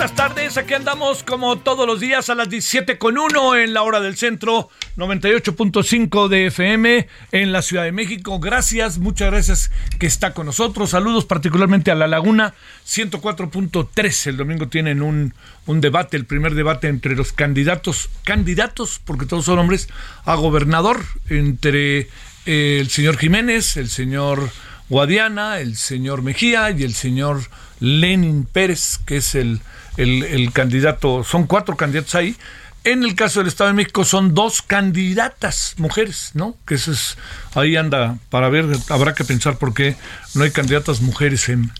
Buenas tardes, aquí andamos como todos los días a las 17 con 1 en la hora del centro, 98.5 de FM en la Ciudad de México. Gracias, muchas gracias que está con nosotros. Saludos particularmente a La Laguna, 104.3. El domingo tienen un, debate, el primer debate entre los candidatos, candidatos, porque todos son hombres, a gobernador, entre eh, el señor Jiménez, el señor Guadiana, el señor Mejía y el señor Lenin Pérez, que es el, el, candidato, son cuatro candidatos ahí. En el caso del Estado de México son dos candidatas mujeres, ¿no? Que eso es, ahí anda, para ver, habrá que pensar por qué no hay candidatas mujeres en,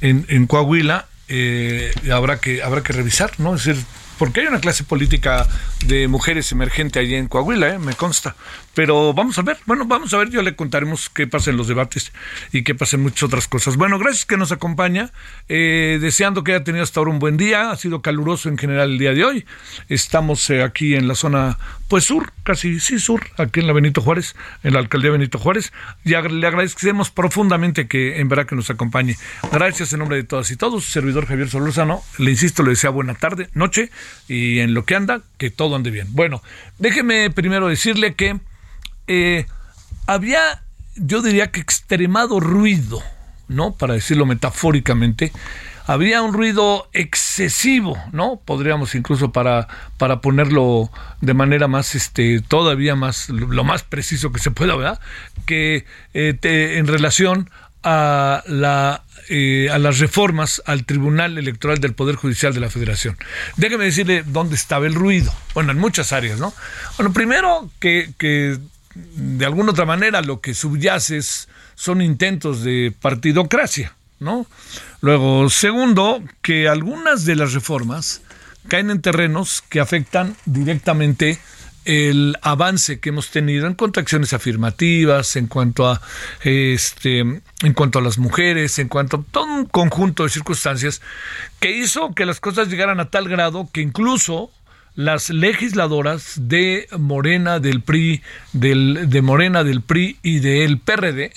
en, en Coahuila, eh, habrá, que, habrá que revisar, ¿no? Es decir, porque hay una clase política de mujeres emergente allí en Coahuila, ¿eh? me consta. Pero vamos a ver, bueno, vamos a ver, yo le contaremos qué pasa en los debates y qué pasa en muchas otras cosas. Bueno, gracias que nos acompaña, eh, deseando que haya tenido hasta ahora un buen día, ha sido caluroso en general el día de hoy. Estamos eh, aquí en la zona, pues sur, casi sí sur, aquí en la Benito Juárez, en la alcaldía Benito Juárez, y le agradecemos profundamente que en verdad que nos acompañe. Gracias en nombre de todas y todos, servidor Javier Solórzano, le insisto, le desea buena tarde, noche, y en lo que anda, que todo ande bien. Bueno, déjeme primero decirle que eh, había, yo diría que extremado ruido, ¿no? Para decirlo metafóricamente, había un ruido excesivo, ¿no? Podríamos incluso para, para ponerlo de manera más, este, todavía más, lo más preciso que se pueda, ¿verdad? Que eh, en relación a la eh, a las reformas al Tribunal Electoral del Poder Judicial de la Federación. Déjeme decirle dónde estaba el ruido. Bueno, en muchas áreas, ¿no? Bueno, primero que de alguna otra manera lo que subyace son intentos de partidocracia, ¿no? Luego, segundo, que algunas de las reformas caen en terrenos que afectan directamente el avance que hemos tenido en cuanto a acciones afirmativas, en cuanto a este, en cuanto a las mujeres, en cuanto a todo un conjunto de circunstancias que hizo que las cosas llegaran a tal grado que incluso las legisladoras de Morena, del PRI, del, de Morena, del PRI y del PRD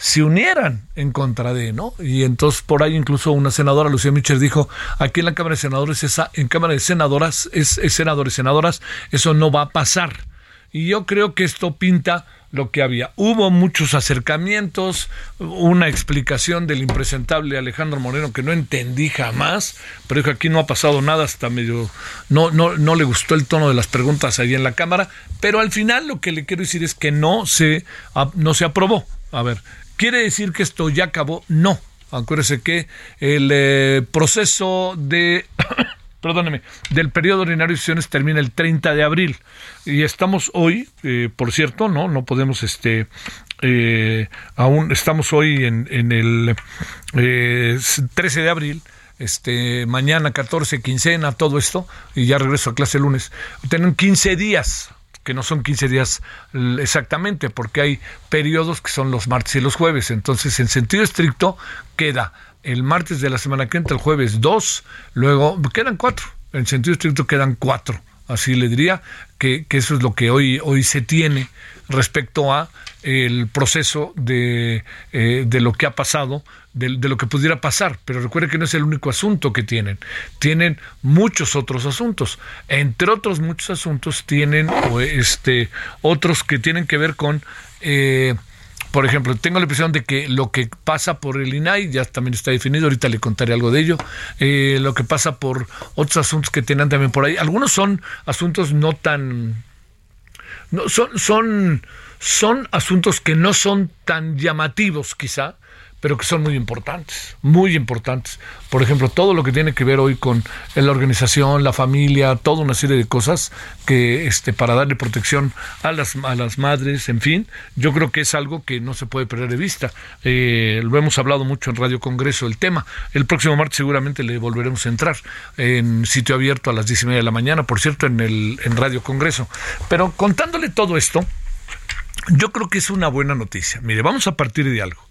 se unieran en contra de, ¿no? Y entonces por ahí incluso una senadora, Lucía Michel, dijo, aquí en la Cámara de Senadores, esa, en Cámara de Senadoras, es, es senadores senadoras, eso no va a pasar. Y yo creo que esto pinta lo que había. Hubo muchos acercamientos, una explicación del impresentable Alejandro Moreno que no entendí jamás, pero dijo aquí no ha pasado nada hasta medio no no no le gustó el tono de las preguntas ahí en la cámara, pero al final lo que le quiero decir es que no se no se aprobó. A ver, ¿Quiere decir que esto ya acabó? No. Acuérdese que el eh, proceso de, perdóneme, del periodo ordinario de sesiones termina el 30 de abril. Y estamos hoy, eh, por cierto, no, no podemos, este, eh, aún estamos hoy en, en el 13 de abril este, mañana 14, quincena, todo esto, y ya regreso a clase el lunes. Tienen 15 días que no son 15 días exactamente, porque hay periodos que son los martes y los jueves. Entonces, en sentido estricto, queda el martes de la semana que entra, el jueves dos, luego quedan cuatro. En sentido estricto quedan cuatro. Así le diría que, eso es lo que hoy, hoy se tiene respecto a el proceso de, eh, de lo que ha pasado, de, de, lo que pudiera pasar. Pero recuerde que no es el único asunto que tienen. Tienen muchos otros asuntos. Entre otros muchos asuntos tienen este, otros que tienen que ver con... Eh, por ejemplo, tengo la impresión de que lo que pasa por el INAI ya también está definido, ahorita le contaré algo de ello, eh, lo que pasa por otros asuntos que tienen también por ahí. Algunos son asuntos no tan... No, son, son, son asuntos que no son tan llamativos quizá, pero que son muy importantes, muy importantes. Por ejemplo, todo lo que tiene que ver hoy con la organización, la familia, toda una serie de cosas que este para darle protección a las a las madres, en fin, yo creo que es algo que no se puede perder de vista. Eh, lo hemos hablado mucho en Radio Congreso el tema. El próximo martes seguramente le volveremos a entrar en sitio abierto a las diez y media de la mañana, por cierto, en el en Radio Congreso. Pero contándole todo esto, yo creo que es una buena noticia. Mire, vamos a partir de algo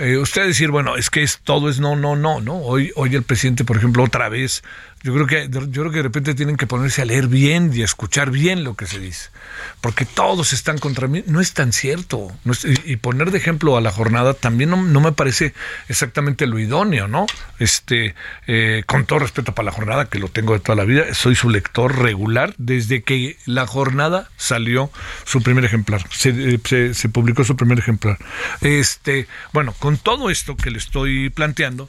eh, usted decir, bueno, es que es, todo es no, no, no, ¿no? Hoy, hoy el presidente, por ejemplo, otra vez, yo creo que, yo creo que de repente tienen que ponerse a leer bien y a escuchar bien lo que se dice, porque todos están contra mí. No es tan cierto. y, poner de ejemplo a la jornada también no, me parece exactamente lo idóneo, ¿no? Este, eh, con todo respeto para la jornada, que lo tengo de toda la vida, soy su lector regular desde que la jornada salió su primer ejemplar, se, se, se publicó su primer ejemplar. Este, bueno, con todo esto que le estoy planteando,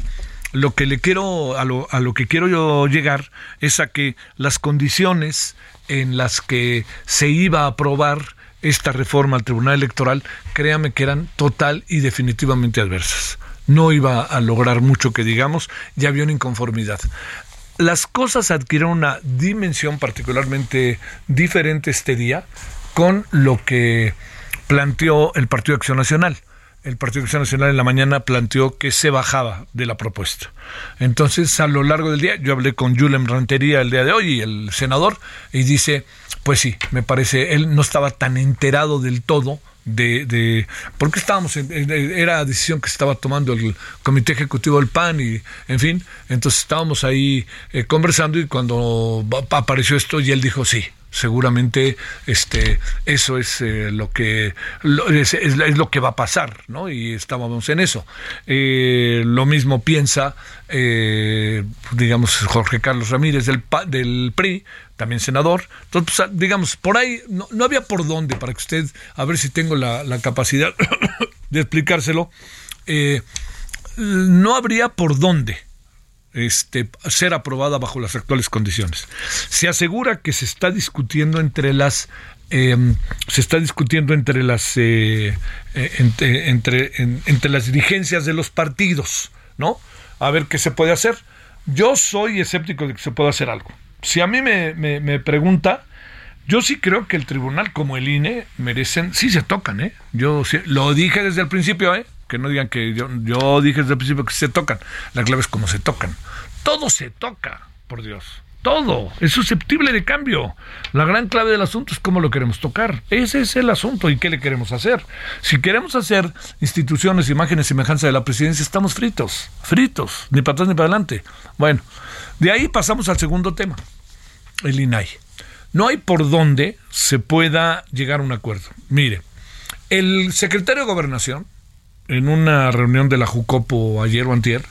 lo que le quiero, a lo, a lo que quiero yo llegar es a que las condiciones en las que se iba a aprobar esta reforma al Tribunal Electoral, créame que eran total y definitivamente adversas. No iba a lograr mucho que digamos, ya había una inconformidad. Las cosas adquirieron una dimensión particularmente diferente este día con lo que planteó el Partido Acción Nacional el Partido Cristiano Nacional en la mañana planteó que se bajaba de la propuesta. Entonces, a lo largo del día, yo hablé con Julem Rantería el día de hoy el senador, y dice, pues sí, me parece, él no estaba tan enterado del todo de, de porque estábamos en, era decisión que estaba tomando el comité ejecutivo del PAN y en fin entonces estábamos ahí eh, conversando y cuando apareció esto y él dijo sí seguramente este eso es eh, lo que es, lo que va a pasar no y estábamos en eso. Eh, lo mismo piensa eh, digamos Jorge Carlos Ramírez del del PRI también senador. Entonces pues, digamos por ahí no, había por dónde para que usted a ver si tengo la, la capacidad de explicárselo. No habría por dónde este, ser aprobada bajo las actuales condiciones. Se asegura que se está discutiendo entre las em, se está discutiendo entre las eh, eh, entre, entre, las dirigencias de los partidos, ¿no? A ver qué se puede hacer. Yo soy escéptico de que se pueda hacer algo. Si a mí me, me, pregunta, yo sí creo que el tribunal como el INE merecen, sí se tocan, ¿eh? Yo lo dije desde el principio, ¿eh? Que no digan que yo, dije desde el principio que se tocan. La clave es cómo se tocan. Todo se toca, por Dios. Todo es susceptible de cambio. La gran clave del asunto es cómo lo queremos tocar. Ese es el asunto y qué le queremos hacer. Si queremos hacer instituciones, imágenes, semejanza de la presidencia, estamos fritos, fritos, ni para atrás ni para adelante. Bueno, de ahí pasamos al segundo tema, el INAI. No hay por dónde se pueda llegar a un acuerdo. Mire, el secretario de Gobernación, en una reunión de la Jucopo ayer o antier,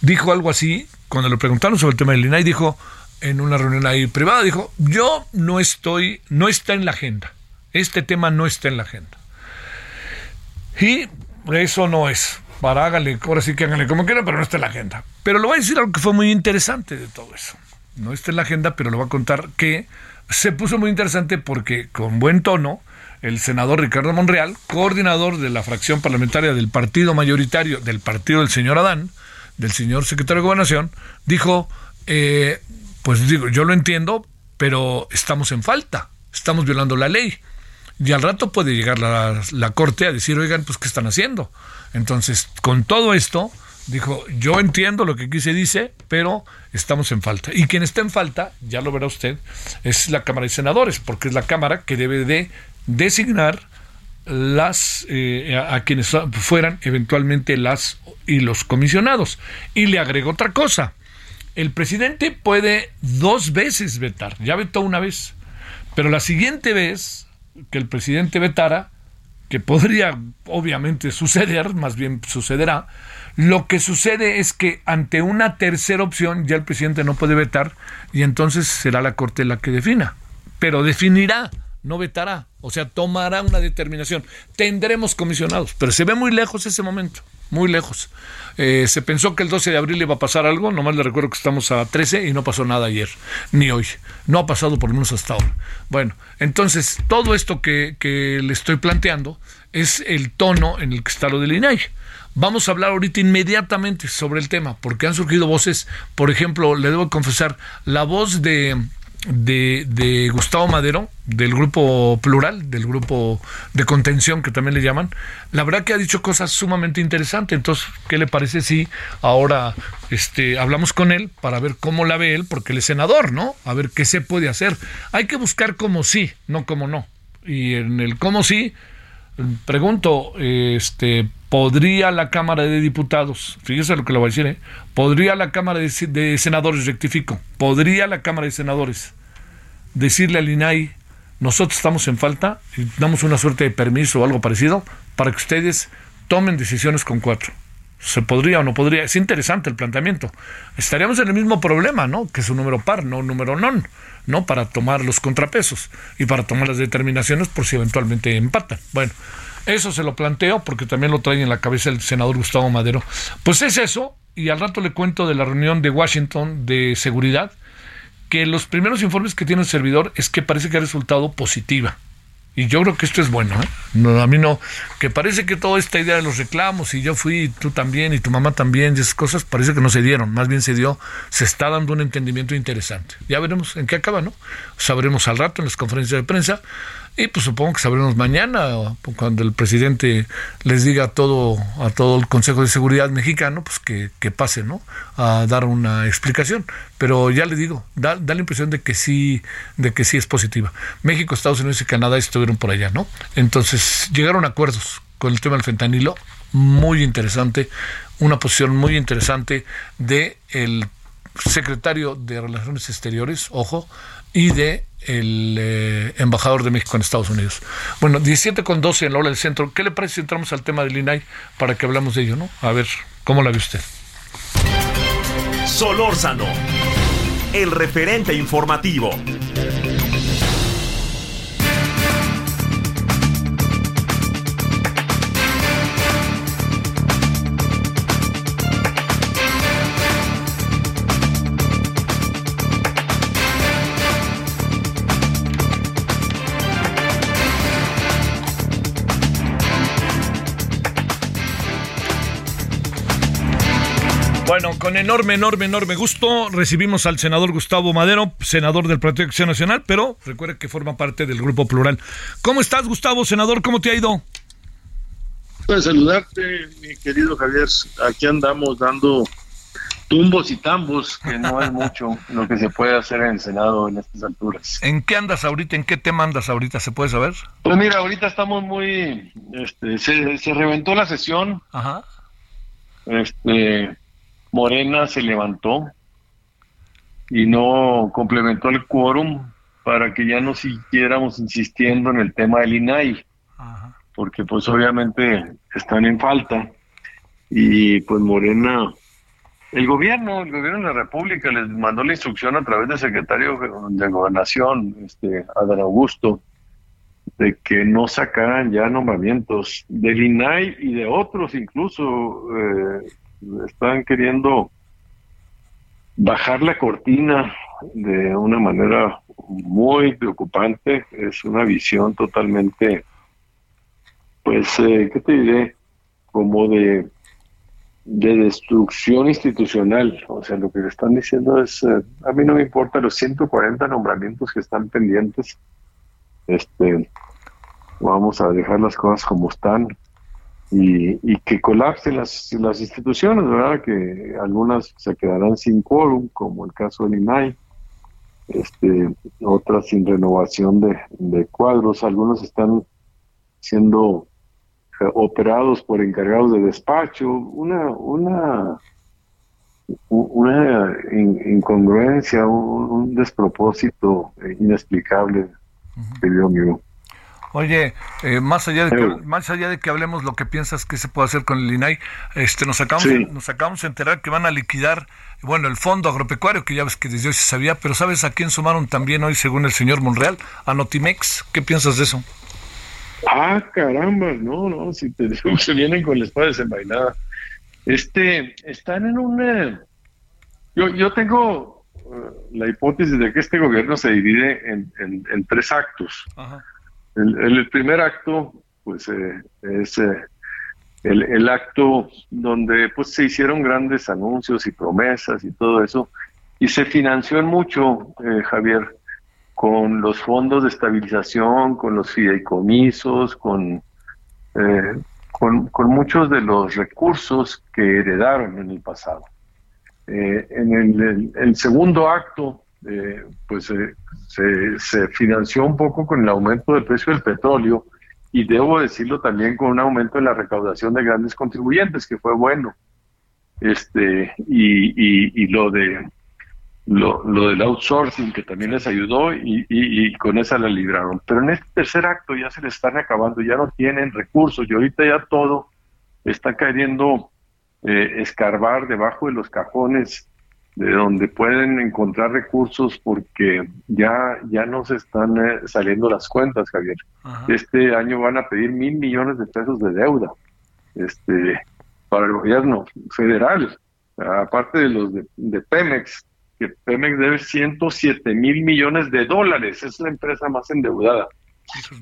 dijo algo así, cuando le preguntaron sobre el tema del INAI, dijo, en una reunión ahí privada, dijo, yo no estoy, no está en la agenda, este tema no está en la agenda. Y eso no es, para háganle, ahora sí que háganle como quieran, pero no está en la agenda. Pero le voy a decir algo que fue muy interesante de todo eso. No está en la agenda, pero le voy a contar que se puso muy interesante porque con buen tono, el senador Ricardo Monreal, coordinador de la fracción parlamentaria del partido mayoritario del partido del señor Adán, del señor secretario de Gobernación, dijo, eh, pues digo, yo lo entiendo, pero estamos en falta, estamos violando la ley. Y al rato puede llegar la, la Corte a decir, oigan, pues, ¿qué están haciendo? Entonces, con todo esto, dijo, yo entiendo lo que aquí se dice, pero estamos en falta. Y quien está en falta, ya lo verá usted, es la Cámara de Senadores, porque es la Cámara que debe de designar las eh, a, quienes fueran eventualmente las y los comisionados. Y le agrego otra cosa. El presidente puede dos veces vetar. Ya vetó una vez. Pero la siguiente vez que el presidente vetara, que podría obviamente suceder, más bien sucederá, lo que sucede es que ante una tercera opción ya el presidente no puede vetar y entonces será la Corte la que defina. Pero definirá no vetará, o sea, tomará una determinación. Tendremos comisionados, pero se ve muy lejos ese momento, muy lejos. Eh, se pensó que el 12 de abril iba a pasar algo, nomás le recuerdo que estamos a 13 y no pasó nada ayer, ni hoy. No ha pasado por lo menos hasta ahora. Bueno, entonces, todo esto que, que le estoy planteando es el tono en el que está lo del INAI. Vamos a hablar ahorita inmediatamente sobre el tema, porque han surgido voces, por ejemplo, le debo confesar, la voz de, de, Gustavo Madero, del grupo plural, del grupo de contención que también le llaman, la verdad que ha dicho cosas sumamente interesantes. Entonces, ¿qué le parece si ahora este, hablamos con él para ver cómo la ve él? Porque él es senador, ¿no? A ver qué se puede hacer. Hay que buscar como sí, no como no. Y en el cómo sí, pregunto, este, ¿podría la Cámara de Diputados, fíjese lo que le voy a decir, ¿eh? ¿podría la Cámara de, Senadores, rectifico, podría la Cámara de Senadores decirle al INAI, nosotros estamos en falta damos una suerte de permiso o algo parecido para que ustedes tomen decisiones con cuatro? ¿Se podría o no podría? Es interesante el planteamiento. Estaríamos en el mismo problema, ¿no? Que es un número par, no un número non. ¿no? Para tomar los contrapesos y para tomar las determinaciones por si eventualmente empatan. Bueno, eso se lo planteo porque también lo trae en la cabeza el senador Gustavo Madero. Pues es eso, y al rato le cuento de la reunión de Washington de seguridad, que los primeros informes que tiene el servidor es que parece que ha resultado positiva. Y yo creo que esto es bueno, ¿eh? No, a mí no, que parece que toda esta idea de los reclamos, y yo fui, tú también, y tu mamá también, y esas cosas, parece que no se dieron, más bien se dio, se está dando un entendimiento interesante. Ya veremos en qué acaba, ¿no? Sabremos al rato en las conferencias de prensa, y pues supongo que sabremos mañana, cuando el presidente les diga a todo, a todo el Consejo de Seguridad mexicano, pues que, que pase, ¿no? A dar una explicación. Pero ya le digo, da, da, la impresión de que sí, de que sí es positiva. México, Estados Unidos y Canadá estuvieron por allá, ¿no? Entonces, llegaron a acuerdos con el tema del fentanilo, muy interesante, una posición muy interesante de secretario de Relaciones Exteriores, ojo, y de el eh, embajador de México en Estados Unidos. Bueno, 17 con 12 en la hora del centro. ¿Qué le parece si entramos al tema del INAI para que hablamos de ello, no? A ver, ¿cómo la ve usted? Solórzano, el referente informativo. Con enorme, enorme, enorme gusto recibimos al senador Gustavo Madero, senador del Partido de Acción Nacional, pero recuerde que forma parte del Grupo Plural. ¿Cómo estás, Gustavo, senador? ¿Cómo te ha ido? Pues saludarte, mi querido Javier. Aquí andamos dando tumbos y tambos, que no es mucho lo que se puede hacer en el Senado en estas alturas. ¿En qué andas ahorita? ¿En qué tema andas ahorita? ¿Se puede saber? Pues mira, ahorita estamos muy... Este, se, se reventó la sesión. Ajá. Este Morena se levantó y no complementó el quórum para que ya no siguiéramos insistiendo en el tema del INAI, porque pues obviamente están en falta. Y pues Morena, el gobierno, el gobierno de la República les mandó la instrucción a través del secretario de Gobernación, este, Adán Augusto, de que no sacaran ya nombramientos del INAI y de otros incluso eh, están queriendo bajar la cortina de una manera muy preocupante. Es una visión totalmente, pues, eh, ¿qué te diré? Como de, de destrucción institucional. O sea, lo que le están diciendo es, eh, a mí no me importa los 140 nombramientos que están pendientes. Este, vamos a dejar las cosas como están y, que colapsen las, las instituciones, ¿verdad? Que algunas se quedarán sin quórum, como el caso del INAI, este, otras sin renovación de, de cuadros, algunos están siendo eh, operados por encargados de despacho, una, una, una incongruencia, un, despropósito inexplicable, querido amigo. Oye, eh, más allá de que, más allá de que hablemos lo que piensas que se puede hacer con el INAI, este nos acabamos nos acabamos de enterar que van a liquidar bueno, el fondo agropecuario que ya ves que desde hoy se sabía, pero ¿sabes a quién sumaron también hoy según el señor Monreal? A Notimex. ¿Qué piensas de eso? Ah, caramba, no, no, si te digo se vienen con la espada desenvainada. Este, están en una yo, yo tengo uh, la hipótesis de que este gobierno se divide en, en, tres actos. El, el, primer acto, pues, eh, es eh, el, el, acto donde pues se hicieron grandes anuncios y promesas y todo eso, y se financió en mucho, eh, Javier, con los fondos de estabilización, con los fideicomisos, con, con, con muchos de los recursos que heredaron en el pasado. En el, segundo acto, eh, pues eh, se, financió un poco con el aumento del precio del petróleo y debo decirlo también con un aumento en la recaudación de grandes contribuyentes, que fue bueno. Este, y, y, lo de lo, lo, del outsourcing que también les ayudó y, y, con esa la libraron. Pero en este tercer acto ya se les están acabando, ya no tienen recursos y ahorita ya todo está cayendo eh, escarbar debajo de los cajones de donde pueden encontrar recursos porque ya, ya no se están eh, saliendo las cuentas, Javier. Este año van a pedir mil millones de pesos de deuda este, para el gobierno federal, aparte de los de, Pemex, que Pemex debe 107 mil millones de dólares, es la empresa más endeudada.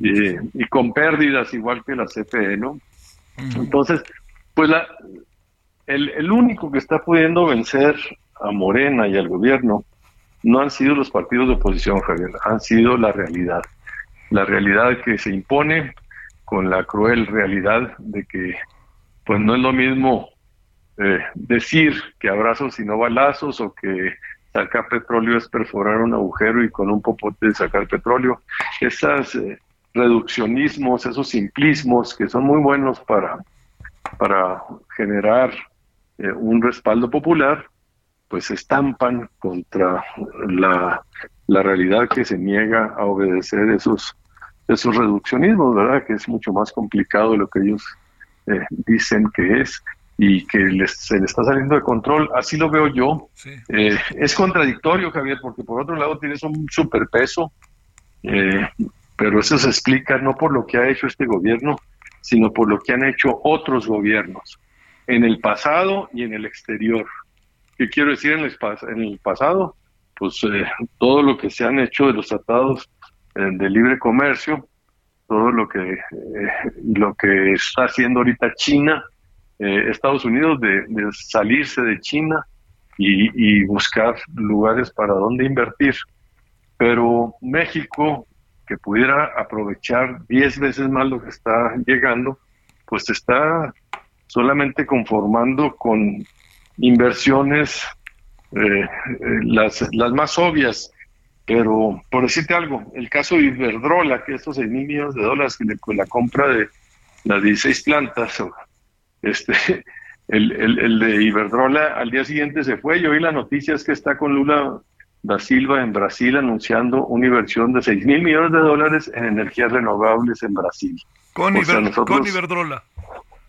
Y, con pérdidas igual que la CFE, ¿no? Entonces, pues la, el, el único que está pudiendo vencer a Morena y al gobierno no han sido los partidos de oposición, Javier, han sido la realidad. La realidad que se impone con la cruel realidad de que pues no es lo mismo eh, decir que abrazos y no balazos o que sacar petróleo es perforar un agujero y con un popote sacar petróleo. Esos eh, reduccionismos, esos simplismos que son muy buenos para, para generar eh, un respaldo popular, pues estampan contra la, la, realidad que se niega a obedecer esos, esos reduccionismos, ¿verdad? Que es mucho más complicado de lo que ellos eh, dicen que es y que les, se le está saliendo de control. Así lo veo yo. Eh, es contradictorio, Javier, porque por otro lado tienes un superpeso, pero eso se explica no por lo que ha hecho este gobierno, sino por lo que han hecho otros gobiernos en el pasado y en el exterior. ¿Qué quiero decir en el, pasado? Pues eh, todo lo que se han hecho de los tratados eh, de libre comercio, todo lo que, eh, lo que está haciendo ahorita China, Estados Unidos, de, salirse de China y, y buscar lugares para donde invertir. Pero México, que pudiera aprovechar 10 veces más lo que está llegando, pues está solamente conformando con inversiones eh, eh, las, las más obvias. Pero por decirte algo, el caso de Iberdrola, que estos 6 mil millones de dólares que con la compra de las 16 plantas, este, el, el, de Iberdrola al día siguiente se fue. Yo vi las noticias que está con Lula da Silva en Brasil anunciando una inversión de 6 mil millones de dólares en energías renovables en Brasil. Con, con Iberdrola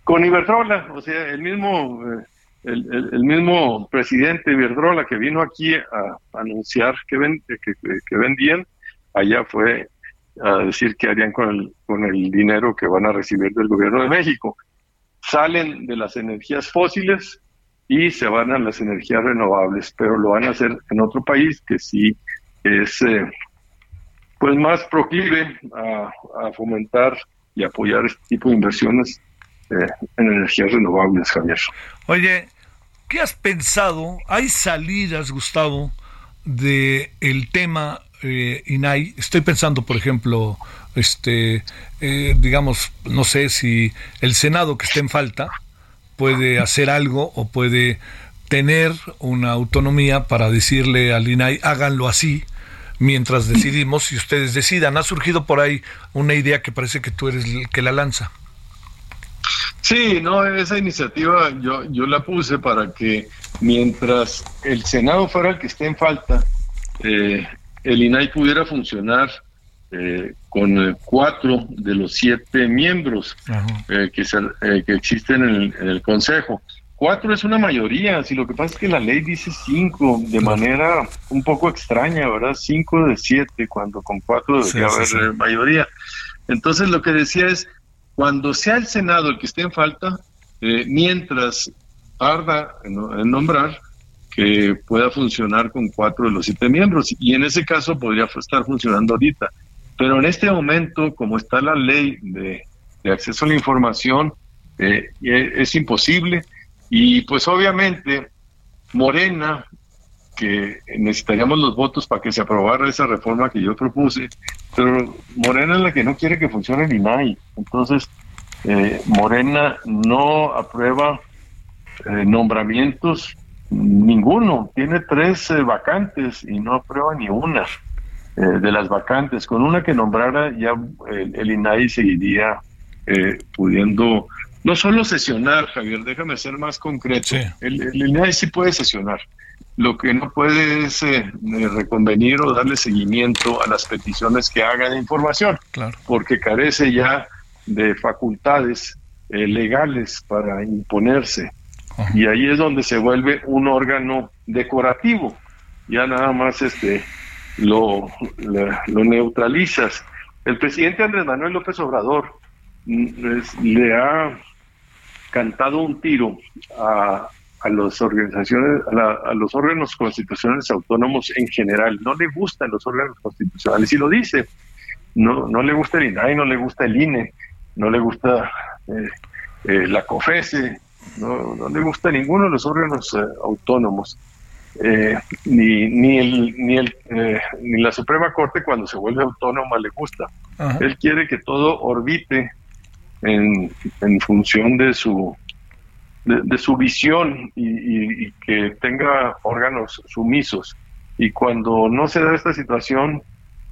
con Iberdrola, o sea, el mismo, eh, el, mismo presidente Iberdrola que vino aquí a, anunciar que, ven, que, vendían, allá fue a decir qué harían con el, con el dinero que van a recibir del gobierno de México. Salen de las energías fósiles y se van a las energías renovables, pero lo van a hacer en otro país que sí es eh, pues más proclive a, a fomentar y apoyar este tipo de inversiones en energías renovables, Javier. Oye, ¿qué has pensado? ¿Hay salidas, Gustavo, de el tema eh, INAI? Estoy pensando, por ejemplo, este, eh, digamos, no sé si el Senado que esté en falta puede hacer algo o puede tener una autonomía para decirle al INAI, háganlo así, mientras decidimos y ustedes decidan. Ha surgido por ahí una idea que parece que tú eres el que la lanza. Sí, no, esa iniciativa yo, yo la puse para que mientras el Senado fuera el que esté en falta, eh, el INAI pudiera funcionar eh, con cuatro de los siete miembros que, que existen en el, Consejo. Cuatro es una mayoría, si lo que pasa es que la ley dice cinco de manera un poco extraña, ¿verdad? Cinco de siete, cuando con cuatro debería haber mayoría. Entonces lo que decía es, cuando sea el Senado el que esté en falta, eh, mientras tarda en, nombrar, que pueda funcionar con cuatro de los siete miembros. Y en ese caso podría estar funcionando ahorita. Pero en este momento, como está la ley de, acceso a la información, eh, es imposible. Y pues obviamente Morena, que necesitaríamos los votos para que se aprobara esa reforma que yo propuse, pero Morena es la que no quiere que funcione el INAI. Entonces, eh, Morena no aprueba eh, nombramientos ninguno, tiene tres eh, vacantes y no aprueba ni una de las vacantes. Con una que nombrara ya el, INAI seguiría pudiendo no solo sesionar, Javier, déjame ser más concreto. El, el, INAI sí puede sesionar. Lo que no puede es reconvenir o darle seguimiento a las peticiones que haga de información, claro. porque carece ya de facultades eh, legales para imponerse. Y ahí es donde se vuelve un órgano decorativo. Ya nada más este lo, lo neutralizas. El presidente Andrés Manuel López Obrador mm, le ha cantado un tiro a, a las organizaciones, a, a, los órganos constitucionales autónomos en general. No le gustan los órganos constitucionales y lo dice. No, no le gusta el INAI, no le gusta el INE, no le gusta eh, eh, la COFESE, no, no, le gusta ninguno de los órganos eh, autónomos, ni, ni, el, ni, el, ni la Suprema Corte cuando se vuelve autónoma le gusta. Él quiere que todo orbite en, en función de su de, su visión y, y, que tenga órganos sumisos. Y cuando no se da esta situación,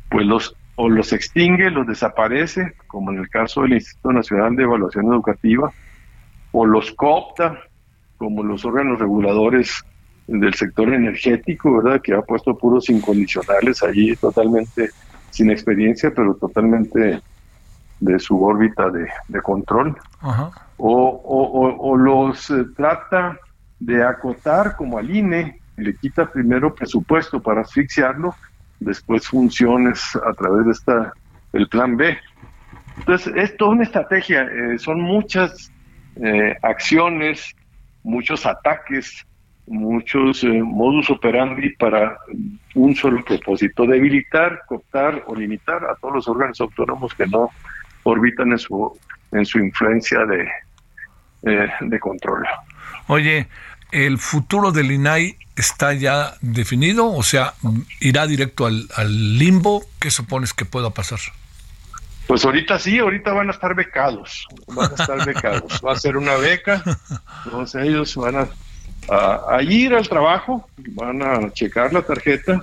pues los o los extingue, los desaparece, como en el caso del Instituto Nacional de Evaluación Educativa, o los coopta, como los órganos reguladores del sector energético, ¿verdad? Que ha puesto puros incondicionales allí, totalmente sin experiencia, pero totalmente de su órbita de, control. O, o, los eh, trata de acotar como al INE, le quita primero presupuesto para asfixiarlo después funciones a través de esta el plan B. Entonces, es toda una estrategia, eh, son muchas eh, acciones, muchos ataques, muchos eh, modus operandi para un solo propósito, debilitar, cooptar o limitar a todos los órganos autónomos que no orbitan en su, en su influencia de, de control. Oye, el futuro del INAI está ya definido? O sea, ¿irá directo al, limbo? ¿Qué supones que pueda pasar? Pues ahorita sí, ahorita van a estar becados, van a estar becados. Va a ser una beca, entonces ellos van a, ir al trabajo, van a checar la tarjeta,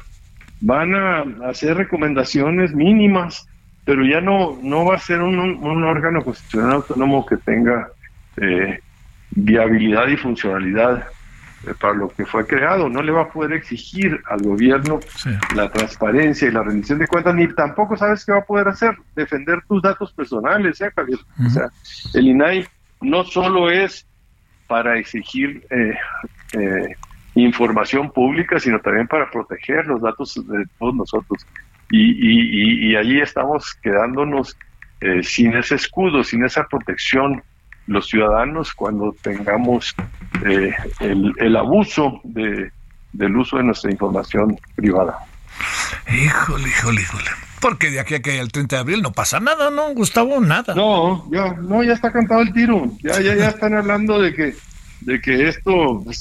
van a hacer recomendaciones mínimas, pero ya no, no va a ser un, órgano constitucional autónomo que tenga eh, viabilidad y funcionalidad eh, para lo que fue creado. No le va a poder exigir al gobierno la transparencia y la rendición de cuentas, ni tampoco sabes qué va a poder hacer, defender tus datos personales, ¿eh, Javier? O sea, el INAI no solo es para exigir eh, eh, información pública, sino también para proteger los datos de todos nosotros. Y, y, y, allí estamos quedándonos sin ese escudo, sin esa protección los ciudadanos cuando tengamos eh, el, abuso de, del uso de nuestra información privada. Híjole, híjole, híjole. Porque de aquí a que el 30 de abril no pasa nada, ¿no, Gustavo? Nada. No, ya, no, ya está cantado el tiro. Ya, ya, ya están hablando de que, de que esto, pues,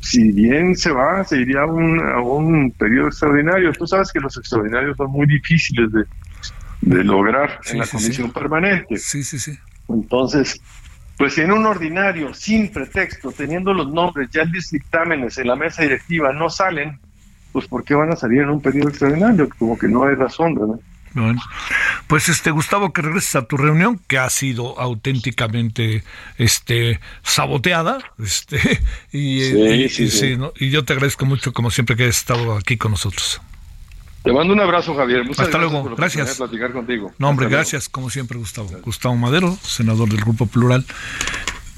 si bien se va, se iría a un, a un periodo extraordinario. Tú sabes que los extraordinarios son muy difíciles de, de lograr en la comisión permanente. Sí, sí, sí. Entonces, pues en un ordinario, sin pretexto, teniendo los nombres, ya los dictámenes en la mesa directiva no salen, pues ¿por qué van a salir en un periodo extraordinario? Como que no hay razón, ¿verdad? Bueno, pues este Gustavo que regreses a tu reunión que ha sido auténticamente este saboteada este y, sí, sí, sí. y yo te agradezco mucho como siempre que has estado aquí con nosotros Te mando un abrazo, Javier. Muchas Hasta luego. Gracias. platicar contigo. No, hombre, gracias, como siempre, Gustavo. Gustavo Madero, senador del Grupo Plural.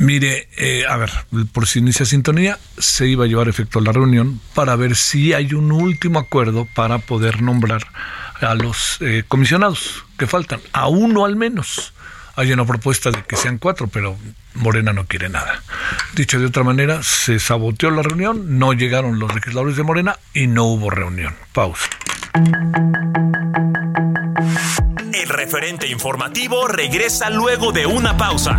Mire, eh, a ver, por si inicia sintonía, se iba a llevar efecto la reunión para ver si hay un último acuerdo para poder nombrar a los eh, comisionados que faltan, a uno al menos. Hay una propuesta de que sean cuatro, pero Morena no quiere nada. Dicho de otra manera, se saboteó la reunión, no llegaron los legisladores de Morena y no hubo reunión. Pausa. El referente informativo regresa luego de una pausa.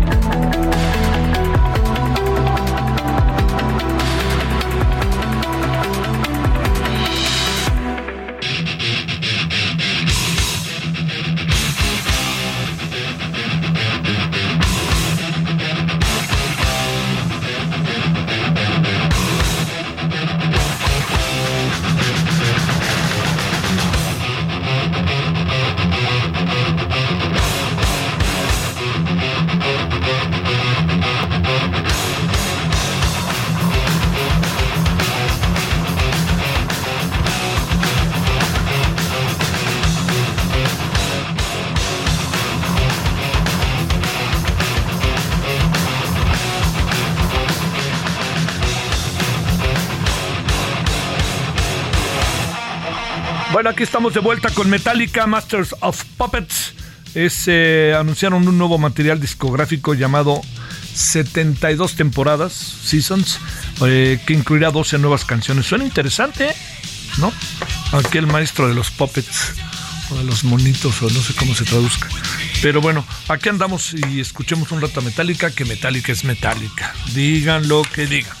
Aquí estamos de vuelta con Metallica Masters of Puppets. Es, eh, anunciaron un nuevo material discográfico llamado 72 temporadas, Seasons, eh, que incluirá 12 nuevas canciones. Suena interesante, ¿no? Aquí el maestro de los puppets, o de los monitos, o no sé cómo se traduzca. Pero bueno, aquí andamos y escuchemos un rato a Metallica, que Metallica es Metallica. Digan lo que digan.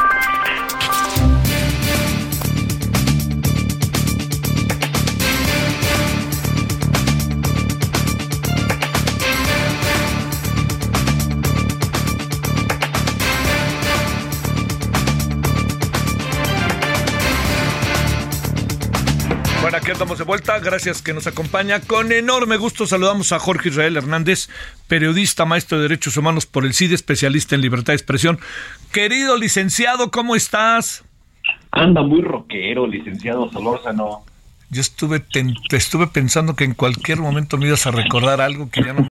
Estamos de vuelta. Gracias que nos acompaña. Con enorme gusto saludamos a Jorge Israel Hernández, periodista, maestro de Derechos Humanos por el CIDE, especialista en libertad de expresión. Querido licenciado, ¿cómo estás? Anda muy rockero, licenciado Solórzano. Yo estuve, te, estuve pensando que en cualquier momento me ibas a recordar algo que ya no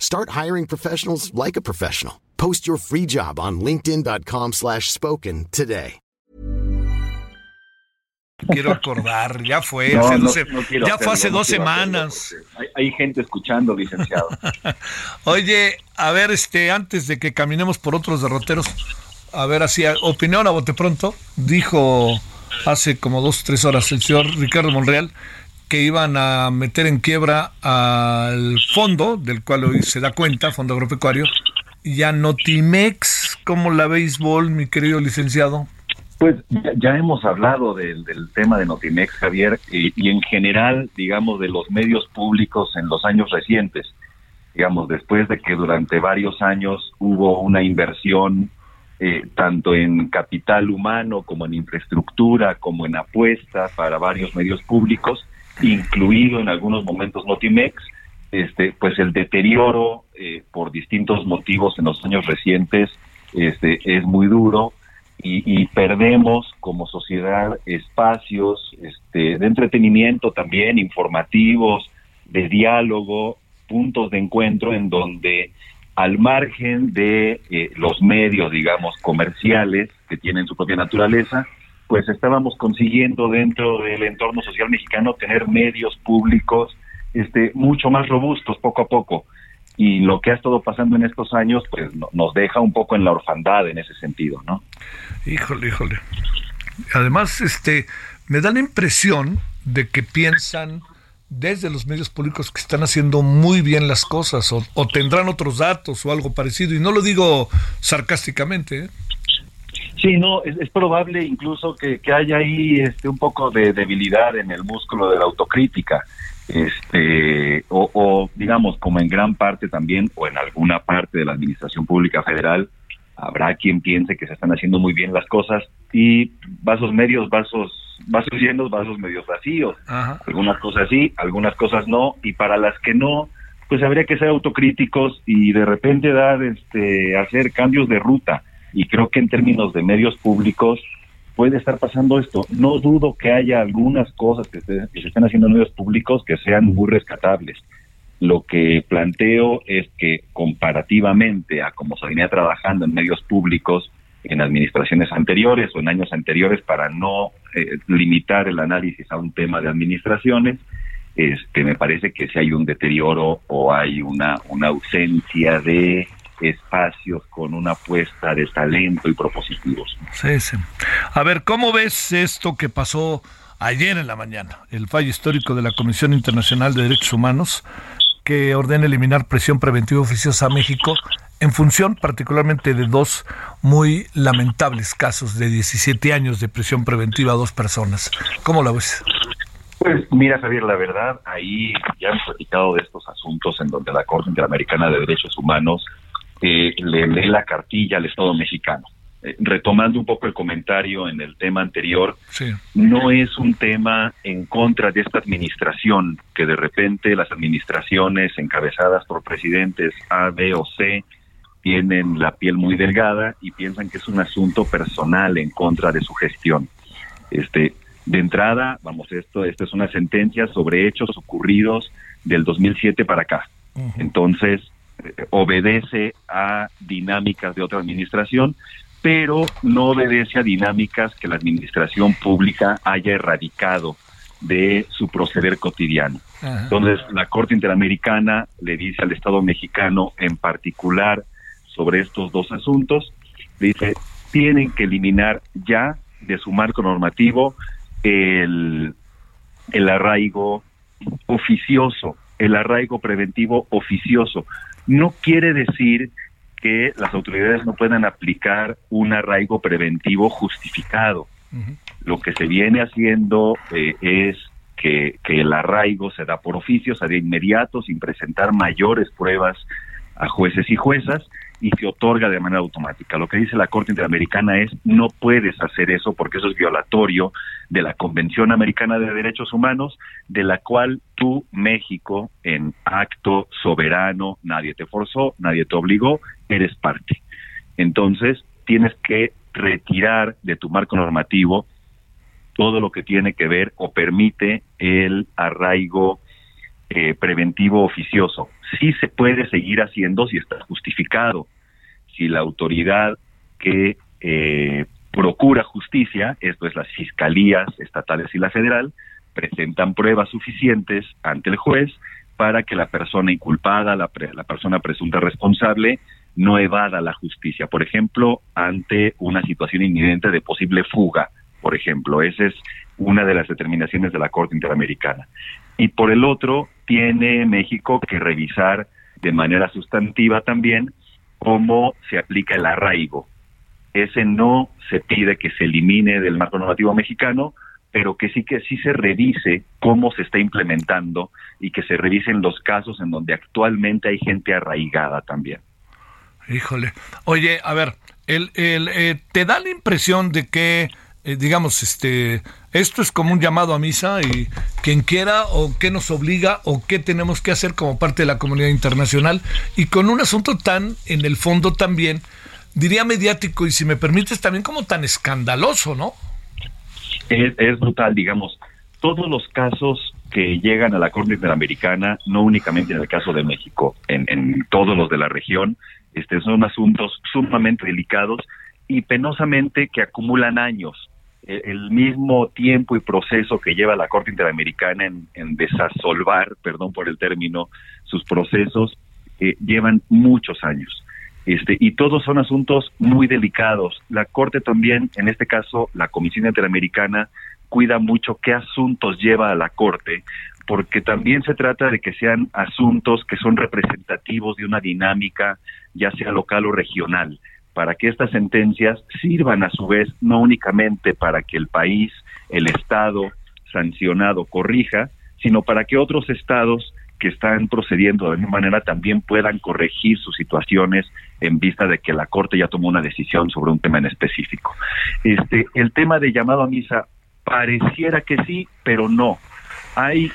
Start hiring professionals like a professional. Post your free job on linkedin.com slash spoken today. Quiero acordar, ya fue, hace no, ya fue hace dos semanas. Hay, hay, gente escuchando, licenciado. Oye, a ver, este, antes de que caminemos por otros derroteros, a ver, así, opinión a bote pronto, dijo hace como dos, tres horas el señor Ricardo Monreal que iban a meter en quiebra al fondo, del cual hoy se da cuenta, Fondo Agropecuario, y a Notimex, como la béisbol, mi querido licenciado. Pues ya, hemos hablado del, tema de Notimex, Javier, y, en general, digamos, de los medios públicos en los años recientes. Digamos, después de que durante varios años hubo una inversión eh, tanto en capital humano como en infraestructura, como en apuesta para varios medios públicos, incluido en algunos momentos Notimex, este, pues el deterioro eh, por distintos motivos en los años recientes este, es muy duro y, perdemos como sociedad espacios este, de entretenimiento también, informativos, de diálogo, puntos de encuentro en donde al margen de eh, los medios, digamos, comerciales que tienen su propia naturaleza, pues estábamos consiguiendo dentro del entorno social mexicano tener medios públicos este, mucho más robustos poco a poco. Y lo que ha estado pasando en estos años, pues nos deja un poco en la orfandad en ese sentido, ¿no? Híjole, híjole. Además, este, me da la impresión de que piensan desde los medios públicos que están haciendo muy bien las cosas o, tendrán otros datos o algo parecido. Y no lo digo sarcásticamente. ¿eh? Sí, no, es, probable incluso que, haya ahí este, un poco de debilidad en el músculo de la autocrítica. Este, o, o digamos, como en gran parte también, o en alguna parte de la Administración Pública Federal, habrá quien piense que se están haciendo muy bien las cosas y vasos medios, vasos vasos llenos, vasos medios vacíos. Algunas cosas sí, algunas cosas no, y para las que no, pues habría que ser autocríticos y de repente dar, este, hacer cambios de ruta. Y creo que en términos de medios públicos puede estar pasando esto. No dudo que haya algunas cosas que se, que se estén haciendo en medios públicos que sean muy rescatables. Lo que planteo es que comparativamente a cómo se venía trabajando en medios públicos, en administraciones anteriores o en años anteriores para no eh, limitar el análisis a un tema de administraciones, este, me parece que si hay un deterioro o hay una, una ausencia de espacios con una apuesta de talento y propositivos. Sí, sí. A ver, ¿cómo ves esto que pasó ayer en la mañana? El fallo histórico de la Comisión Internacional de Derechos Humanos que ordena eliminar presión preventiva oficiosa a México en función particularmente de dos muy lamentables casos de 17 años de prisión preventiva a dos personas. ¿Cómo lo ves? Pues mira, Javier, la verdad, ahí ya hemos platicado de estos asuntos en donde la Corte Interamericana de Derechos Humanos eh, le lee la cartilla al Estado mexicano. Eh, retomando un poco el comentario en el tema anterior, no es un tema en contra de esta administración, que de repente las administraciones encabezadas por presidentes A, B o C tienen la piel muy delgada y piensan que es un asunto personal en contra de su gestión. Este, de entrada, vamos, esto, esto es una sentencia sobre hechos ocurridos del 2007 para acá. Entonces, obedece a dinámicas de otra administración, pero no obedece a dinámicas que la administración pública haya erradicado de su proceder cotidiano. Entonces, la Corte Interamericana le dice al Estado mexicano en particular sobre estos dos asuntos. Dice, tienen que eliminar ya de su marco normativo el, el arraigo oficioso, el arraigo preventivo oficioso. No quiere decir que las autoridades no puedan aplicar un arraigo preventivo justificado. Lo que se viene haciendo eh, es que, que, el arraigo se da por oficio, se da inmediato, sin presentar mayores pruebas a jueces y juezas, y se otorga de manera automática. Lo que dice la Corte Interamericana es no puedes hacer eso porque eso es violatorio de la Convención Americana de Derechos Humanos, de la cual tú, México, en acto soberano, nadie te forzó, nadie te obligó, eres parte. Entonces, tienes que retirar de tu marco normativo todo lo que tiene que ver o permite el arraigo eh, preventivo oficioso. Sí se puede seguir haciendo si está justificado, si la autoridad que eh, procura justicia, esto es las fiscalías estatales y la federal, presentan pruebas suficientes ante el juez para que la persona inculpada, la, la persona presunta responsable, no evada la justicia. Por ejemplo, ante una situación inminente de posible fuga, por ejemplo, esa es una de las determinaciones de la Corte Interamericana. Y por el otro, tiene México que revisar de manera sustantiva también cómo se aplica el arraigo. Ese no se pide que se elimine del marco normativo mexicano, pero que sí que sí se revise cómo se está implementando y que se revisen los casos en donde actualmente hay gente arraigada también. Híjole. Oye, a ver, el, el, eh, ¿te da la impresión de que eh, digamos, este, esto es como un llamado a misa y quien quiera o qué nos obliga o qué tenemos que hacer como parte de la comunidad internacional. Y con un asunto tan, en el fondo también, diría mediático y si me permites también como tan escandaloso, ¿no? Es, es brutal, digamos, todos los casos que llegan a la Corte Interamericana, no únicamente en el caso de México, en, todos los de la región, este, son asuntos sumamente delicados y penosamente que acumulan años el mismo tiempo y proceso que lleva la Corte Interamericana en, desasolvar, perdón por el término, sus procesos, eh, llevan muchos años. Este, y todos son asuntos muy delicados. La Corte también, en este caso, la Comisión Interamericana, cuida mucho qué asuntos lleva a la Corte, porque también se trata de que sean asuntos que son representativos de una dinámica, ya sea local o regional, para que estas sentencias sirvan a su vez no únicamente para que el país, el Estado sancionado corrija, sino para que otros estados que están procediendo de la misma manera también puedan corregir sus situaciones en vista de que la Corte ya tomó una decisión sobre un tema en específico. Este, el tema de llamado a misa pareciera que sí, pero no. Hay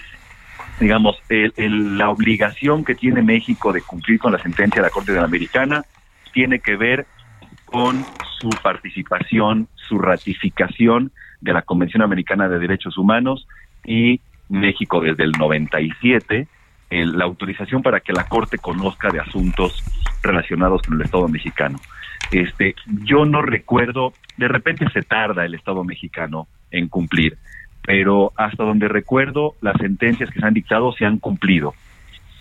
digamos, la obligación que tiene México de cumplir con la sentencia de la Corte Interamericana tiene que ver con su participación, su ratificación de la Convención Americana de Derechos Humanos y México desde el 97 la autorización para que la Corte conozca de asuntos relacionados con el Estado mexicano. Este, yo no recuerdo, de repente se tarda el Estado mexicano en cumplir pero hasta donde recuerdo las sentencias que se han dictado se han cumplido.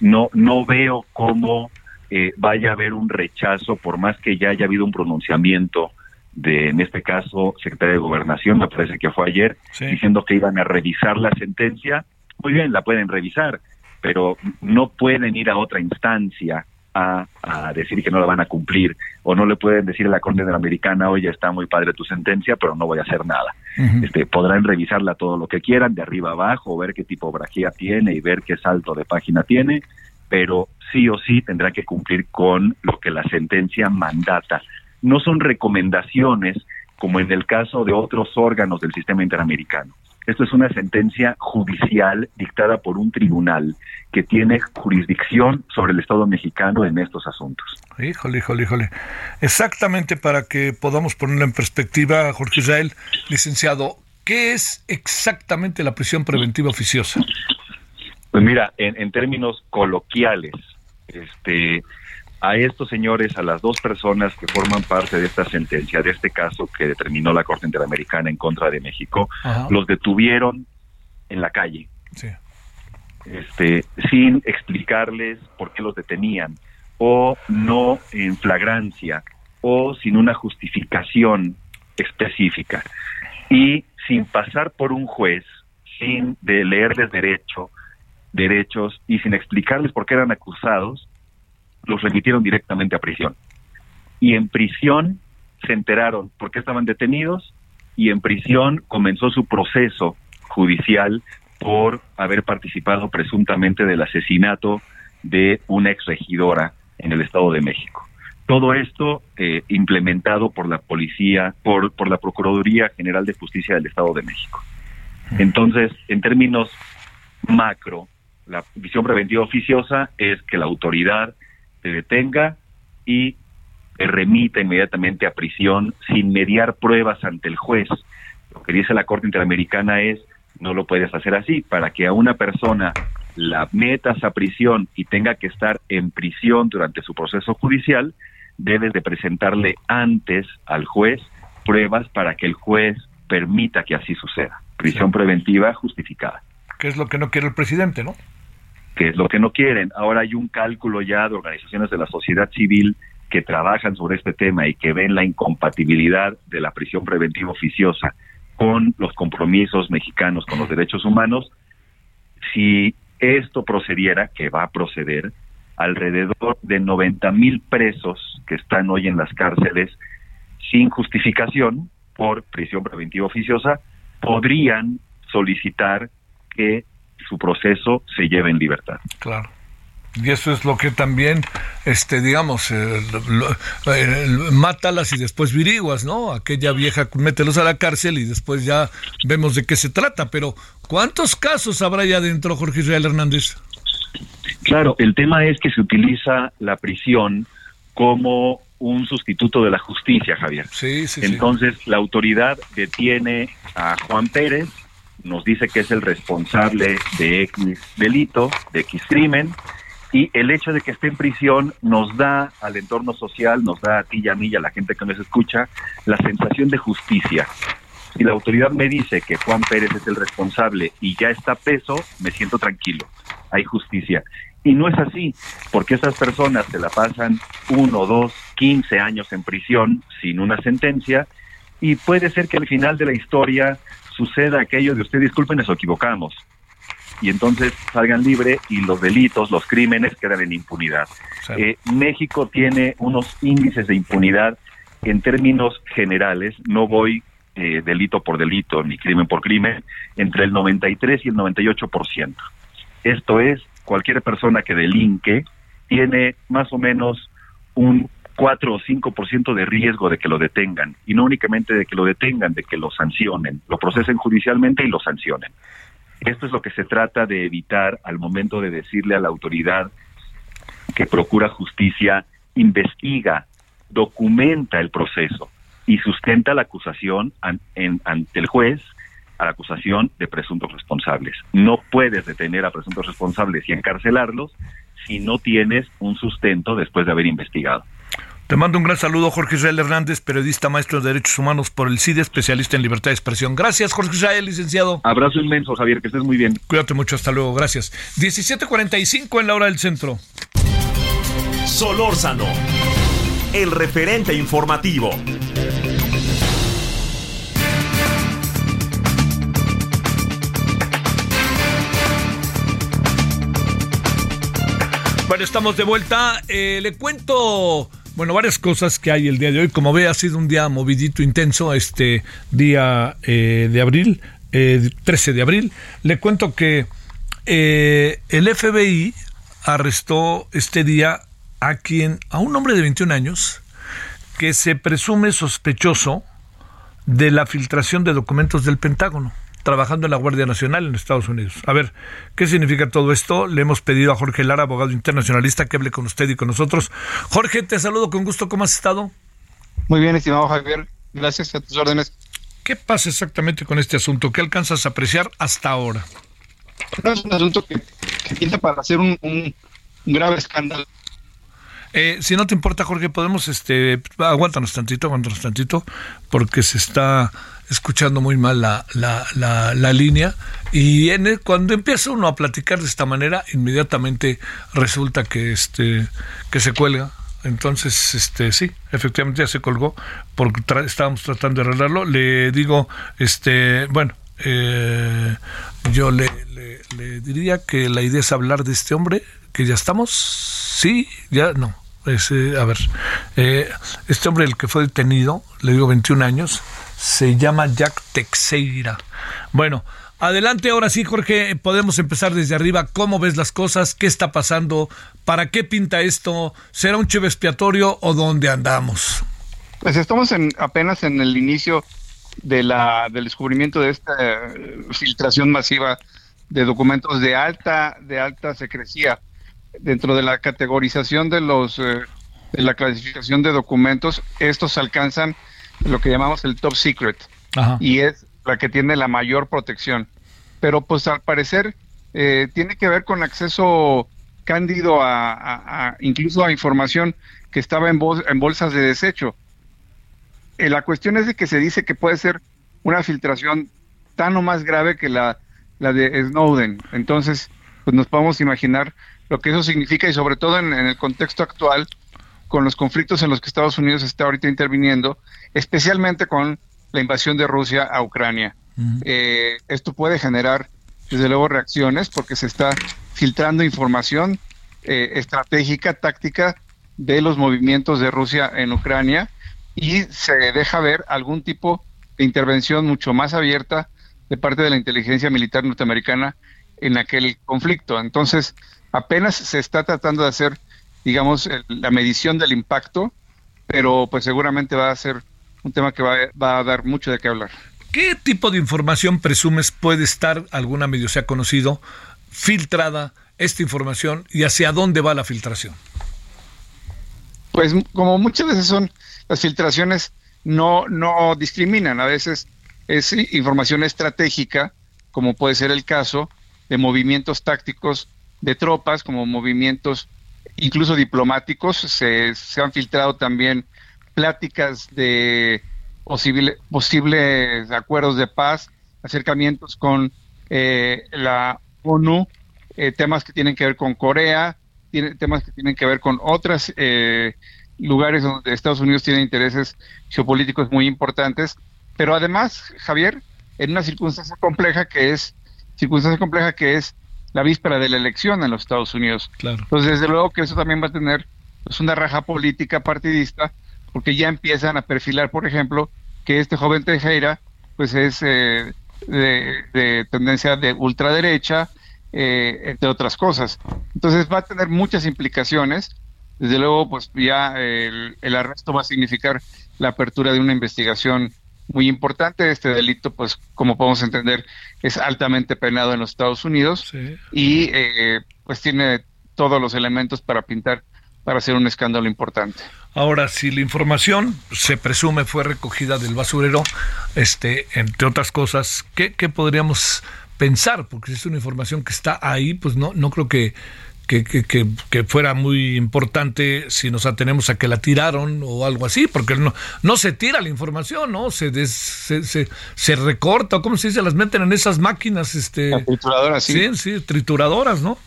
No, no veo cómo eh, vaya a haber un rechazo, por más que ya haya habido un pronunciamiento de, en este caso, secretario de Gobernación, me parece que fue ayer, diciendo que iban a revisar la sentencia. Muy bien, la pueden revisar, pero no pueden ir a otra instancia a, decir que no la van a cumplir o no le pueden decir a la Corte Interamericana, oye, está muy padre tu sentencia, pero no voy a hacer nada. este, podrán revisarla todo lo que quieran, de arriba abajo, ver qué tipografía tiene y ver qué salto de página tiene, pero sí o sí tendrá que cumplir con lo que la sentencia mandata. No son recomendaciones como en el caso de otros órganos del sistema interamericano. Esto es una sentencia judicial dictada por un tribunal que tiene jurisdicción sobre el Estado mexicano en estos asuntos. Híjole, híjole, híjole. Exactamente para que podamos ponerlo en perspectiva, Jorge Israel, licenciado, ¿qué es exactamente la prisión preventiva oficiosa? Pues mira, en, en términos coloquiales, este, a estos señores, a las dos personas que forman parte de esta sentencia, de este caso que determinó la Corte Interamericana en contra de México, los detuvieron en la calle, este, sin explicarles por qué los detenían, o no en flagrancia, o sin una justificación específica, y sin pasar por un juez, sin de leerles derecho, derechos y sin explicarles por qué eran acusados, los remitieron directamente a prisión. Y en prisión se enteraron por qué estaban detenidos y en prisión comenzó su proceso judicial por haber participado presuntamente del asesinato de una exregidora en el Estado de México. Todo esto eh, implementado por la policía, por, por la Procuraduría General de Justicia del Estado de México. Entonces, en términos macro, la visión preventiva oficiosa es que la autoridad se detenga y se remita inmediatamente a prisión sin mediar pruebas ante el juez. Lo que dice la Corte Interamericana es, no lo puedes hacer así, para que a una persona la metas a prisión y tenga que estar en prisión durante su proceso judicial, debes de presentarle antes al juez pruebas para que el juez permita que así suceda. Prisión preventiva justificada. ¿Qué es lo que no quiere el presidente, no? Que es lo que no quieren. Ahora hay un cálculo ya de organizaciones de la sociedad civil que trabajan sobre este tema y que ven la incompatibilidad de la prisión preventiva oficiosa con los compromisos mexicanos con los derechos humanos. Si esto procediera, que va a proceder, alrededor de 90 mil presos que están hoy en las cárceles sin justificación por prisión preventiva oficiosa podrían solicitar que su proceso se lleve en libertad. Claro. Y eso es lo que también, este, digamos, eh, eh, mátalas y después viriguas, ¿no? Aquella vieja, mételos a la cárcel y después ya vemos de qué se trata. Pero, ¿cuántos casos habrá ya dentro, Jorge Israel Hernández? Claro, el tema es que se utiliza la prisión como un sustituto de la justicia, Javier. Sí, sí, Entonces, la autoridad detiene a Juan Pérez, nos dice que es el responsable de X delito, de X crimen, y el hecho de que esté en prisión nos da al entorno social, nos da a ti y a mí y a la gente que nos escucha la sensación de justicia. Si la autoridad me dice que Juan Pérez es el responsable y ya está preso, me siento tranquilo, hay justicia. Y no es así, porque esas personas se la pasan uno, dos, quince años en prisión sin una sentencia y puede ser que al final de la historia suceda aquello de usted disculpen, nos equivocamos. Y entonces salgan libre y los delitos, los crímenes quedan en impunidad. Eh, México tiene unos índices de impunidad en términos generales, no voy eh, delito por delito ni crimen por crimen, entre el 93 y el 98%. Esto es, cualquier persona que delinque tiene más o menos un 4 o 5% de riesgo de que lo detengan, y no únicamente de que lo detengan, de que lo sancionen, lo procesen judicialmente y lo sancionen. Esto es lo que se trata de evitar al momento de decirle a la autoridad que procura justicia, investiga, documenta el proceso y sustenta la acusación ante el juez a la acusación de presuntos responsables. No puedes detener a presuntos responsables y encarcelarlos si no tienes un sustento después de haber investigado. Te mando un gran saludo, Jorge Israel Hernández, periodista, maestro de Derechos Humanos por el CIDE, especialista en libertad de expresión. Gracias, Jorge Israel, licenciado. Abrazo inmenso, Javier, que estés muy bien. Cuídate mucho, hasta luego, gracias. 17.45 en la hora del centro. Solórzano, el referente informativo. Bueno, estamos de vuelta. Eh, le cuento, bueno, varias cosas que hay el día de hoy. Como ve, ha sido un día movidito, intenso, este día eh, de abril, 13 eh, de abril. Le cuento que el FBI arrestó este día a quien, a un hombre de 21 años, que se presume sospechoso de la filtración de documentos del Pentágono trabajando en la Guardia Nacional en Estados Unidos. A ver, ¿qué significa todo esto? Le hemos pedido a Jorge Lara, abogado internacionalista, que hable con usted y con nosotros. Jorge, te saludo con gusto. ¿Cómo has estado? Muy bien, estimado Javier. Gracias a tus órdenes. ¿Qué pasa exactamente con este asunto? ¿Qué alcanzas a apreciar hasta ahora? No es un asunto que, que para hacer un, un grave escándalo eh, si no te importa, Jorge, podemos, este, aguántanos tantito, aguántanos tantito, porque se está escuchando muy mal la, la, la, línea y en cuando empieza uno a platicar de esta manera, inmediatamente resulta que, este, que se cuelga. Entonces, este, sí, efectivamente ya se colgó porque estábamos tratando de arreglarlo. Le digo, este, bueno, eh, yo le, le, diría que la idea es hablar de este hombre, que ya estamos, sí, ya no, a ver, eh, este hombre, el que fue detenido, le digo 21 años, se llama Jack Teixeira. Bueno, adelante ahora sí, Jorge, podemos empezar desde arriba. ¿Cómo ves las cosas? ¿Qué está pasando? ¿Para qué pinta esto? ¿Será un chivo expiatorio o dónde andamos? Pues estamos en, apenas en el inicio de la, del descubrimiento de esta eh, filtración masiva de documentos de alta, de alta secrecía dentro de la categorización de los eh, de la clasificación de documentos, estos alcanzan lo que llamamos el top secret y es la que tiene la mayor protección. Pero pues al parecer eh, tiene que ver con acceso cándido a, incluso a información que estaba en, en bolsas de desecho. Eh, la cuestión es de que se dice que puede ser una filtración tan o más grave que la, la de Snowden. Entonces, pues nos podemos imaginar lo que eso significa y sobre todo en, el contexto actual, con los conflictos en los que Estados Unidos está ahorita interviniendo, especialmente con la invasión de Rusia a Ucrania. Eh, esto puede generar, desde luego, reacciones porque se está filtrando información eh, estratégica, táctica de los movimientos de Rusia en Ucrania y se deja ver algún tipo de intervención mucho más abierta de parte de la inteligencia militar norteamericana en aquel conflicto. Entonces, apenas se está tratando de hacer, digamos, la medición del impacto, pero pues seguramente va a ser un tema que va, va, a dar mucho de qué hablar. ¿Qué tipo de información presumes puede estar, alguna medio se ha conocido, filtrada esta información y hacia dónde va la filtración? Pues como muchas veces son las filtraciones no, no discriminan, a veces es información estratégica, como puede ser el caso de movimientos tácticos de tropas, como movimientos incluso diplomáticos. Se, se han filtrado también pláticas de posible, posibles acuerdos de paz, acercamientos con eh, la ONU, eh, temas que tienen que ver con Corea, tiene, temas que tienen que ver con otros eh, lugares donde Estados Unidos tiene intereses geopolíticos muy importantes, pero además, Javier, en una circunstancia compleja que es circunstancia compleja que es la víspera de la elección en los Estados Unidos. Claro. Entonces, desde luego que eso también va a tener pues, una raja política partidista, porque ya empiezan a perfilar, por ejemplo, que este joven Tejera, pues es eh, de, tendencia de ultraderecha, eh, entre otras cosas. Entonces va a tener muchas implicaciones. Desde luego, pues ya el, el arresto va a significar la apertura de una investigación muy importante. Este delito, pues como podemos entender, es altamente penado en los Estados Unidos y eh, pues tiene todos los elementos para pintar, para hacer un escándalo importante. Ahora, si la información se presume fue recogida del basurero, este, entre otras cosas, ¿qué, qué podríamos pensar? Porque si es una información que está ahí, pues no, no creo que que, que, que, fuera muy importante si nos atenemos a que la tiraron o algo así, porque no, no se tira la información, ¿no? Se, se, se, recorta, ¿cómo se dice? Las meten en esas máquinas. Este, trituradoras, sí. Sí, sí, trituradoras, ¿no?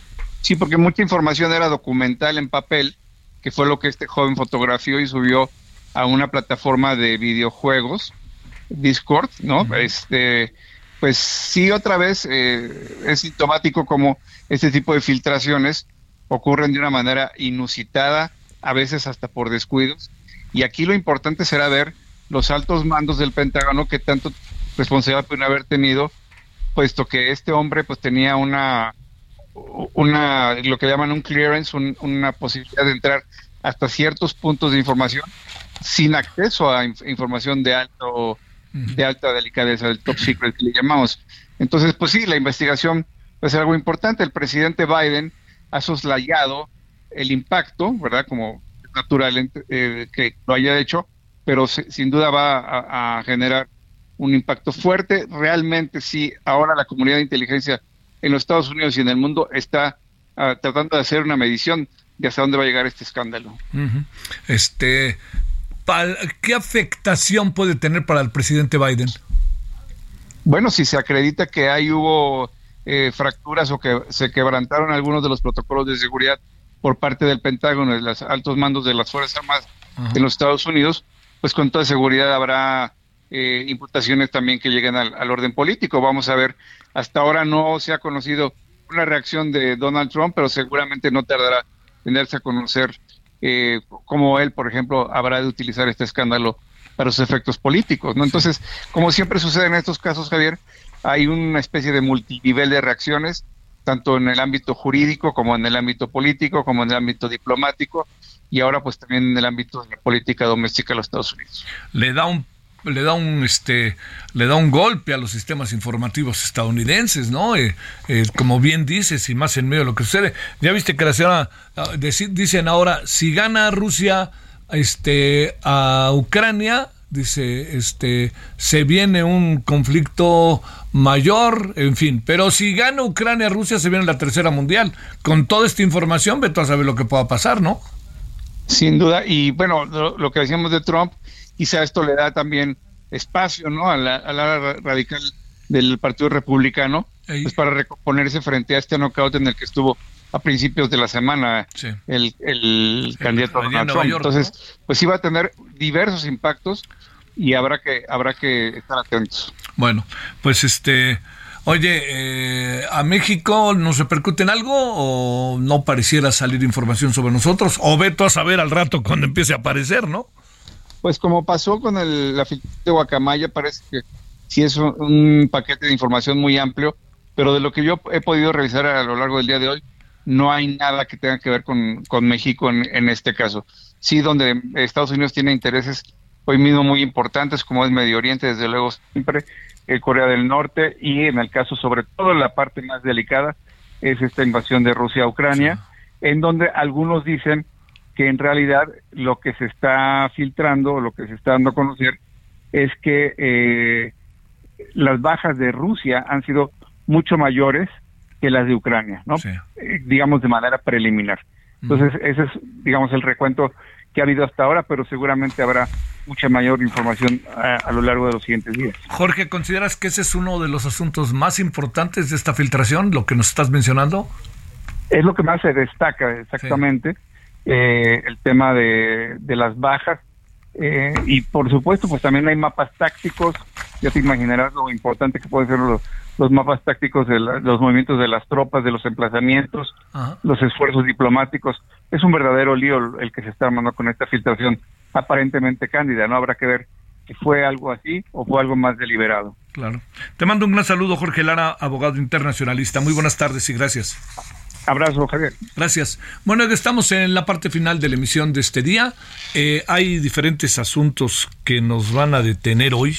Sí, porque mucha información era documental en papel, que fue lo que este joven fotografió y subió a una plataforma de videojuegos, Discord, ¿no? Este pues sí, otra vez eh, es sintomático como este tipo de filtraciones ocurren de una manera inusitada, a veces hasta por descuidos. Y aquí lo importante será ver los altos mandos del Pentágono que tanto responsabilidad pueden haber tenido, puesto que este hombre pues tenía una, una lo que llaman un clearance, una posibilidad de entrar hasta ciertos puntos de información sin acceso a información de alto de alta delicadeza, del top secret que le llamamos. Entonces, pues sí, la investigación ser algo importante. El presidente Biden ha soslayado el impacto, ¿verdad? Como natural eh, que lo haya hecho, pero sin duda va a, generar un impacto fuerte. Realmente sí, ahora la comunidad de inteligencia en los Estados Unidos y en el mundo está ah, tratando de hacer una medición de hasta dónde va a llegar este escándalo. Este, ¿qué afectación puede tener para el presidente Biden? Bueno, si se acredita que ahí hubo eh, fracturas o que se quebrantaron algunos de los protocolos de seguridad por parte del Pentágono y los altos mandos de las Fuerzas Armadas en los Estados Unidos, pues con toda seguridad habrá eh, imputaciones también que lleguen al, al, orden político. Vamos a ver, hasta ahora no se ha conocido una reacción de Donald Trump, pero seguramente no tardará en darse a conocer eh, como él, por ejemplo, habrá de utilizar este escándalo para sus efectos políticos, ¿no? Entonces, como siempre sucede en estos casos, Javier, hay una especie de multinivel de reacciones, tanto en el ámbito jurídico como en el ámbito político, como en el ámbito diplomático y ahora pues también en el ámbito de la política doméstica de los Estados Unidos. Le da un le da un este le da un golpe a los sistemas informativos estadounidenses, ¿no? Eh, eh, como bien dices y más en medio de lo que sucede. Ya viste que la señora ah, dicen ahora si gana Rusia este a Ucrania dice este se viene un conflicto mayor, en fin, pero si gana Ucrania Rusia se viene la tercera mundial. Con toda esta información, vete a saber lo que pueda pasar, ¿no? Sin duda, y bueno, lo que decíamos de Trump, quizá esto le da también espacio ¿no? a la, a radical del Partido Republicano pues para recomponerse frente a este knockout en el que estuvo a principios de la semana el, el, candidato Donald Trump. Entonces, pues iba a tener diversos impactos y habrá que habrá que estar atentos. Bueno, pues este Oye, eh, ¿a México nos repercute en algo o no pareciera salir información sobre nosotros? O veto a saber al rato cuando empiece a aparecer, ¿no? Pues como pasó con el, la de Guacamaya, parece que sí es un, paquete de información muy amplio, pero de lo que yo he podido revisar a lo largo del día de hoy, no hay nada que tenga que ver con, México en, este caso. Sí, donde Estados Unidos tiene intereses hoy mismo muy importantes, como es Medio Oriente, desde luego siempre, eh, Corea del Norte, y en el caso sobre todo la parte más delicada es esta invasión de Rusia a Ucrania, en donde algunos dicen que en realidad lo que se está filtrando, lo que se está dando a conocer, es que eh, las bajas de Rusia han sido mucho mayores que las de Ucrania, ¿no? Eh, digamos de manera preliminar. Entonces, ese es, digamos, el recuento que ha habido hasta ahora, pero seguramente habrá mucha mayor información a, lo largo de los siguientes días. Jorge, ¿consideras que ese es uno de los asuntos más importantes de esta filtración, lo que nos estás mencionando? Es lo que más se destaca exactamente, eh, el tema de, las bajas. Eh, y por supuesto, pues también hay mapas tácticos, ya te imaginarás lo importante que pueden ser los, los mapas tácticos de los movimientos de las tropas, de los emplazamientos, los esfuerzos diplomáticos. Es un verdadero lío el que se está armando con esta filtración aparentemente cándida, ¿no? Habrá que ver si fue algo así o fue algo más deliberado. Claro. Te mando un gran saludo, Jorge Lara, abogado internacionalista. Muy buenas tardes y gracias. Abrazo, Javier. Gracias. Bueno, estamos en la parte final de la emisión de este día. Eh, hay diferentes asuntos que nos van a detener hoy.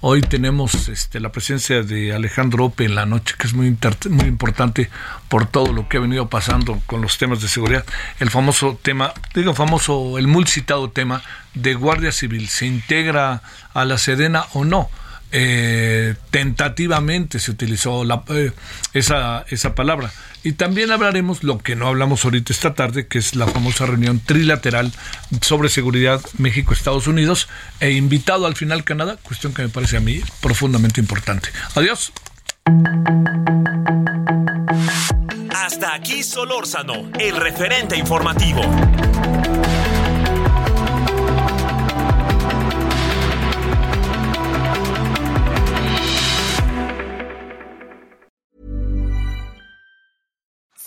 Hoy tenemos este, la presencia de Alejandro Ope en la noche, que es muy, muy importante por todo lo que ha venido pasando con los temas de seguridad. El famoso tema, digo famoso, el muy citado tema de Guardia Civil, ¿se integra a la Sedena o no? Eh, tentativamente se utilizó la, eh, esa, esa palabra. Y también hablaremos lo que no hablamos ahorita esta tarde, que es la famosa reunión trilateral sobre seguridad México-Estados Unidos e invitado al final Canadá, cuestión que me parece a mí profundamente importante. Adiós. Hasta aquí Solórzano, el referente informativo.